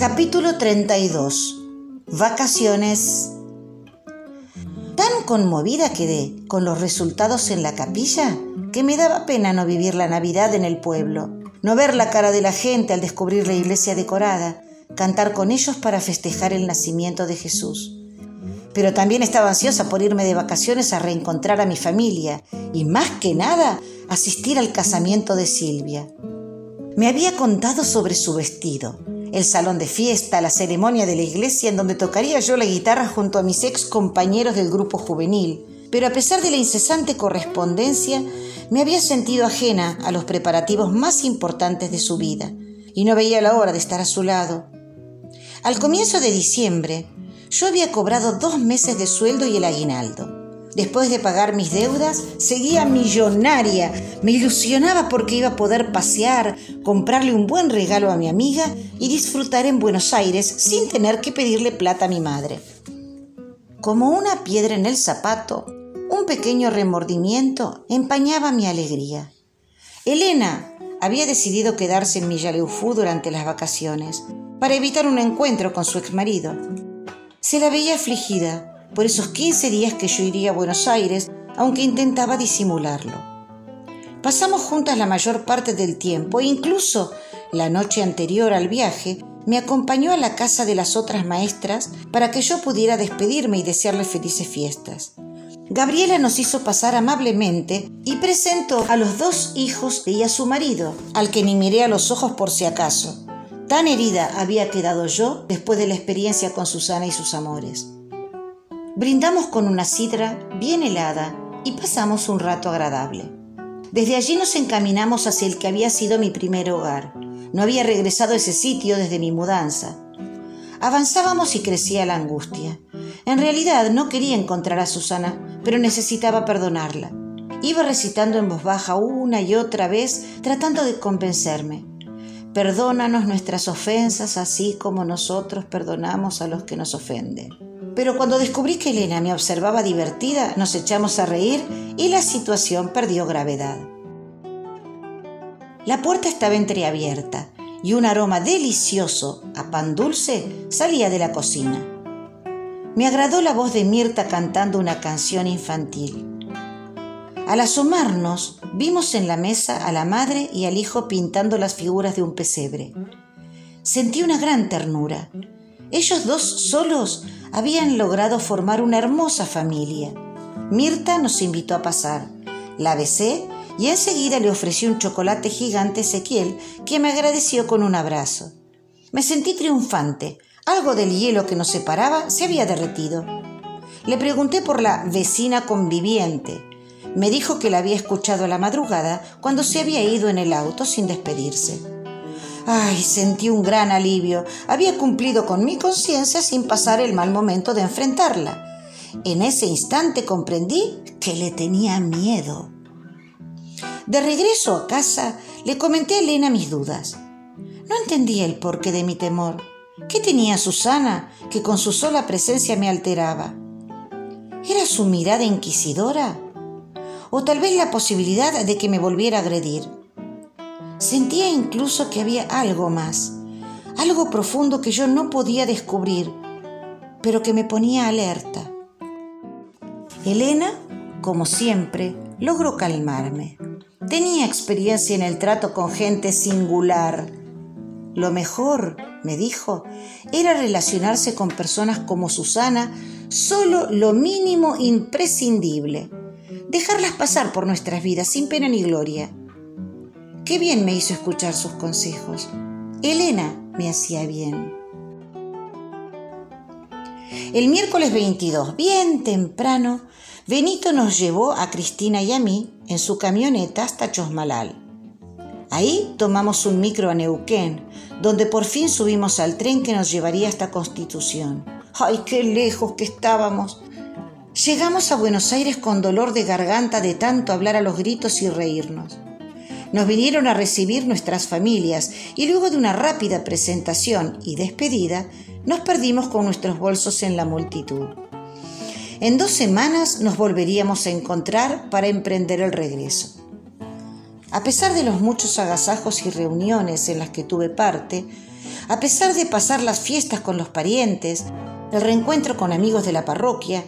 Capítulo 32. Vacaciones. Tan conmovida quedé con los resultados en la capilla que me daba pena no vivir la Navidad en el pueblo, no ver la cara de la gente al descubrir la iglesia decorada, cantar con ellos para festejar el nacimiento de Jesús. Pero también estaba ansiosa por irme de vacaciones a reencontrar a mi familia y más que nada asistir al casamiento de Silvia. Me había contado sobre su vestido, el salón de fiesta, la ceremonia de la iglesia en donde tocaría yo la guitarra junto a mis ex compañeros del grupo juvenil, pero a pesar de la incesante correspondencia, me había sentido ajena a los preparativos más importantes de su vida y no veía la hora de estar a su lado. Al comienzo de diciembre, yo había cobrado dos meses de sueldo y el aguinaldo. Después de pagar mis deudas, seguía millonaria. Me ilusionaba porque iba a poder pasear, comprarle un buen regalo a mi amiga y disfrutar en Buenos Aires sin tener que pedirle plata a mi madre. Como una piedra en el zapato, un pequeño remordimiento empañaba mi alegría. Elena había decidido quedarse en Millaleufú durante las vacaciones para evitar un encuentro con su exmarido. Se la veía afligida por esos 15 días que yo iría a Buenos Aires, aunque intentaba disimularlo. Pasamos juntas la mayor parte del tiempo e incluso la noche anterior al viaje me acompañó a la casa de las otras maestras para que yo pudiera despedirme y desearle felices fiestas. Gabriela nos hizo pasar amablemente y presentó a los dos hijos y a su marido, al que ni miré a los ojos por si acaso. Tan herida había quedado yo después de la experiencia con Susana y sus amores. Brindamos con una sidra bien helada y pasamos un rato agradable. Desde allí nos encaminamos hacia el que había sido mi primer hogar. No había regresado a ese sitio desde mi mudanza. Avanzábamos y crecía la angustia. En realidad no quería encontrar a Susana, pero necesitaba perdonarla. Iba recitando en voz baja una y otra vez, tratando de convencerme. Perdónanos nuestras ofensas así como nosotros perdonamos a los que nos ofenden. Pero cuando descubrí que Elena me observaba divertida, nos echamos a reír y la situación perdió gravedad. La puerta estaba entreabierta y un aroma delicioso a pan dulce salía de la cocina. Me agradó la voz de Mirta cantando una canción infantil. Al asomarnos, vimos en la mesa a la madre y al hijo pintando las figuras de un pesebre. Sentí una gran ternura. Ellos dos solos habían logrado formar una hermosa familia. Mirta nos invitó a pasar. La besé y enseguida le ofrecí un chocolate gigante Ezequiel, que me agradeció con un abrazo. Me sentí triunfante. Algo del hielo que nos separaba se había derretido. Le pregunté por la vecina conviviente. Me dijo que la había escuchado a la madrugada cuando se había ido en el auto sin despedirse. Ay, sentí un gran alivio. Había cumplido con mi conciencia sin pasar el mal momento de enfrentarla. En ese instante comprendí que le tenía miedo. De regreso a casa, le comenté a Elena mis dudas. No entendía el porqué de mi temor. ¿Qué tenía Susana que con su sola presencia me alteraba? ¿Era su mirada inquisidora? ¿O tal vez la posibilidad de que me volviera a agredir? Sentía incluso que había algo más, algo profundo que yo no podía descubrir, pero que me ponía alerta. Elena, como siempre, logró calmarme. Tenía experiencia en el trato con gente singular. Lo mejor, me dijo, era relacionarse con personas como Susana, solo lo mínimo imprescindible. Dejarlas pasar por nuestras vidas sin pena ni gloria. Qué bien me hizo escuchar sus consejos. Elena me hacía bien. El miércoles 22, bien temprano, Benito nos llevó a Cristina y a mí en su camioneta hasta Chosmalal. Ahí tomamos un micro a Neuquén, donde por fin subimos al tren que nos llevaría hasta Constitución. ¡Ay, qué lejos que estábamos! Llegamos a Buenos Aires con dolor de garganta de tanto hablar a los gritos y reírnos. Nos vinieron a recibir nuestras familias y luego de una rápida presentación y despedida, nos perdimos con nuestros bolsos en la multitud. En dos semanas nos volveríamos a encontrar para emprender el regreso. A pesar de los muchos agasajos y reuniones en las que tuve parte, A pesar de pasar las fiestas con los parientes, el reencuentro con amigos de la parroquia,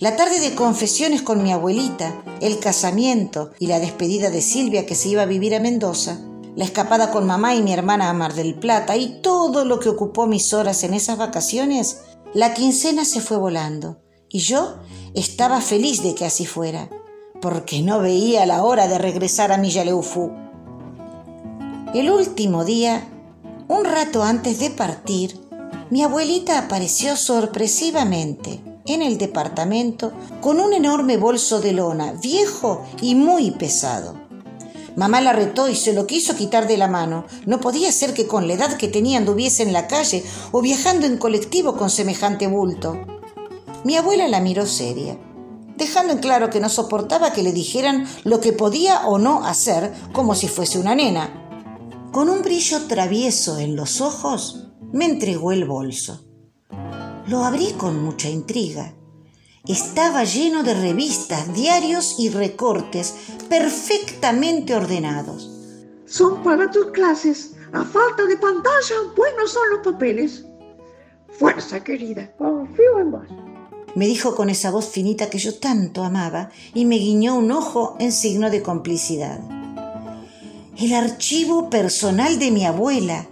la tarde de confesiones con mi abuelita, el casamiento y la despedida de Silvia que se iba a vivir a Mendoza, la escapada con mamá y mi hermana a Mar del Plata y todo lo que ocupó mis horas en esas vacaciones, la quincena se fue volando y yo estaba feliz de que así fuera, porque no veía la hora de regresar a Millaleufú. El último día, un rato antes de partir, mi abuelita apareció sorpresivamente en el departamento con un enorme bolso de lona, viejo y muy pesado. Mamá la retó y se lo quiso quitar de la mano. No podía ser que con la edad que tenía anduviese en la calle o viajando en colectivo con semejante bulto. Mi abuela la miró seria, dejando en claro que no soportaba que le dijeran lo que podía o no hacer como si fuese una nena. Con un brillo travieso en los ojos, me entregó el bolso. Lo abrí con mucha intriga. Estaba lleno de revistas, diarios y recortes perfectamente ordenados. Son para tus clases. A falta de pantalla, buenos son los papeles. Fuerza, querida, confío en vos. Me dijo con esa voz finita que yo tanto amaba y me guiñó un ojo en signo de complicidad. El archivo personal de mi abuela,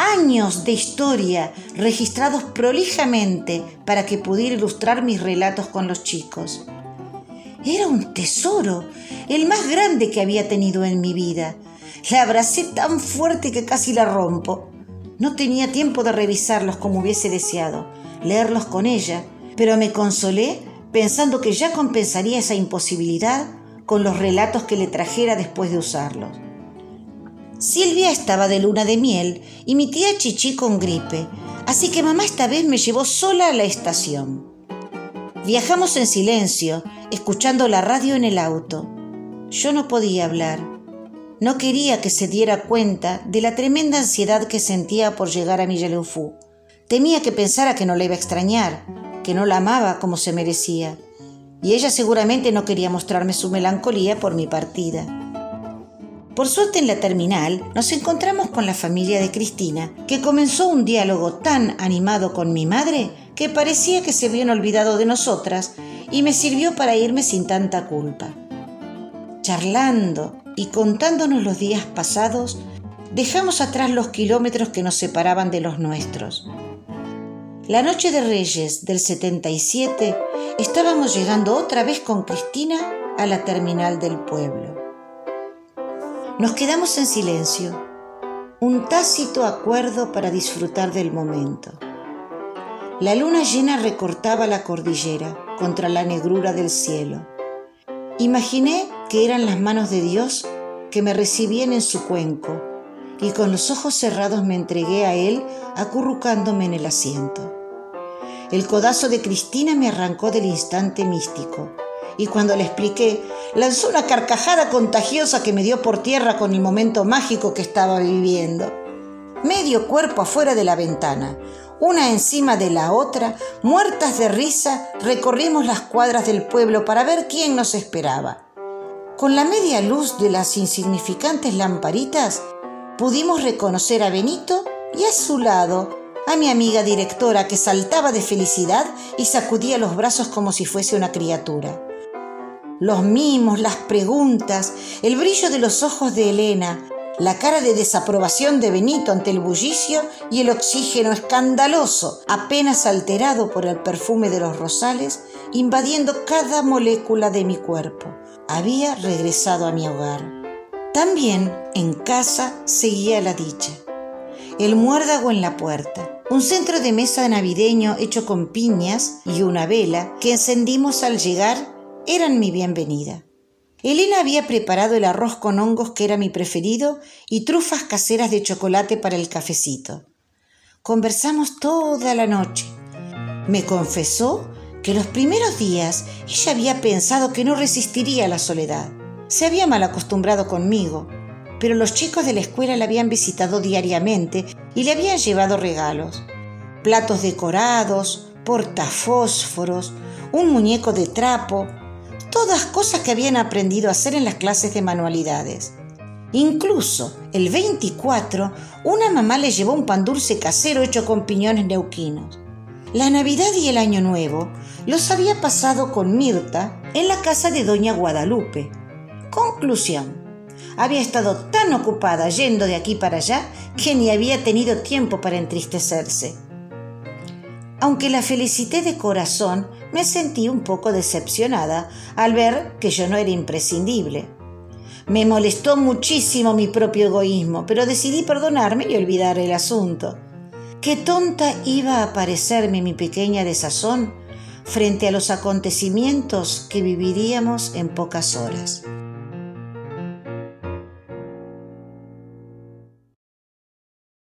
años de historia registrados prolijamente para que pudiera ilustrar mis relatos con los chicos. Era un tesoro, el más grande que había tenido en mi vida. La abracé tan fuerte que casi la rompo. No tenía tiempo de revisarlos como hubiese deseado, leerlos con ella, pero me consolé pensando que ya compensaría esa imposibilidad con los relatos que le trajera después de usarlos. Silvia estaba de luna de miel y mi tía Chichi con gripe, así que mamá esta vez me llevó sola a la estación. Viajamos en silencio, escuchando la radio en el auto. Yo no podía hablar. No quería que se diera cuenta de la tremenda ansiedad que sentía por llegar a Milleleufú. Temía que pensara que no la iba a extrañar, que no la amaba como se merecía. Y ella seguramente no quería mostrarme su melancolía por mi partida. Por suerte en la terminal nos encontramos con la familia de Cristina, que comenzó un diálogo tan animado con mi madre que parecía que se habían olvidado de nosotras y me sirvió para irme sin tanta culpa. Charlando y contándonos los días pasados, dejamos atrás los kilómetros que nos separaban de los nuestros. La noche de Reyes del 77 estábamos llegando otra vez con Cristina a la terminal del pueblo. Nos quedamos en silencio, un tácito acuerdo para disfrutar del momento. La luna llena recortaba la cordillera contra la negrura del cielo. Imaginé que eran las manos de Dios que me recibían en su cuenco y con los ojos cerrados me entregué a Él acurrucándome en el asiento. El codazo de Cristina me arrancó del instante místico y cuando le expliqué, lanzó una carcajada contagiosa que me dio por tierra con el momento mágico que estaba viviendo. Medio cuerpo afuera de la ventana, una encima de la otra, muertas de risa, recorrimos las cuadras del pueblo para ver quién nos esperaba. Con la media luz de las insignificantes lamparitas, pudimos reconocer a Benito y a su lado a mi amiga directora que saltaba de felicidad y sacudía los brazos como si fuese una criatura los mimos, las preguntas, el brillo de los ojos de Elena, la cara de desaprobación de Benito ante el bullicio y el oxígeno escandaloso, apenas alterado por el perfume de los rosales, invadiendo cada molécula de mi cuerpo. Había regresado a mi hogar. También en casa seguía la dicha. El muérdago en la puerta, un centro de mesa navideño hecho con piñas y una vela que encendimos al llegar eran mi bienvenida. Elena había preparado el arroz con hongos que era mi preferido y trufas caseras de chocolate para el cafecito. Conversamos toda la noche. Me confesó que los primeros días ella había pensado que no resistiría la soledad. Se había mal acostumbrado conmigo, pero los chicos de la escuela la habían visitado diariamente y le habían llevado regalos. Platos decorados, portafósforos, un muñeco de trapo, todas cosas que habían aprendido a hacer en las clases de manualidades. Incluso el 24, una mamá le llevó un pan dulce casero hecho con piñones neuquinos. La Navidad y el Año Nuevo los había pasado con Mirta en la casa de Doña Guadalupe. Conclusión. Había estado tan ocupada yendo de aquí para allá que ni había tenido tiempo para entristecerse. Aunque la felicité de corazón, me sentí un poco decepcionada al ver que yo no era imprescindible. Me molestó muchísimo mi propio egoísmo, pero decidí perdonarme y olvidar el asunto. Qué tonta iba a parecerme mi pequeña desazón frente a los acontecimientos que viviríamos en pocas horas.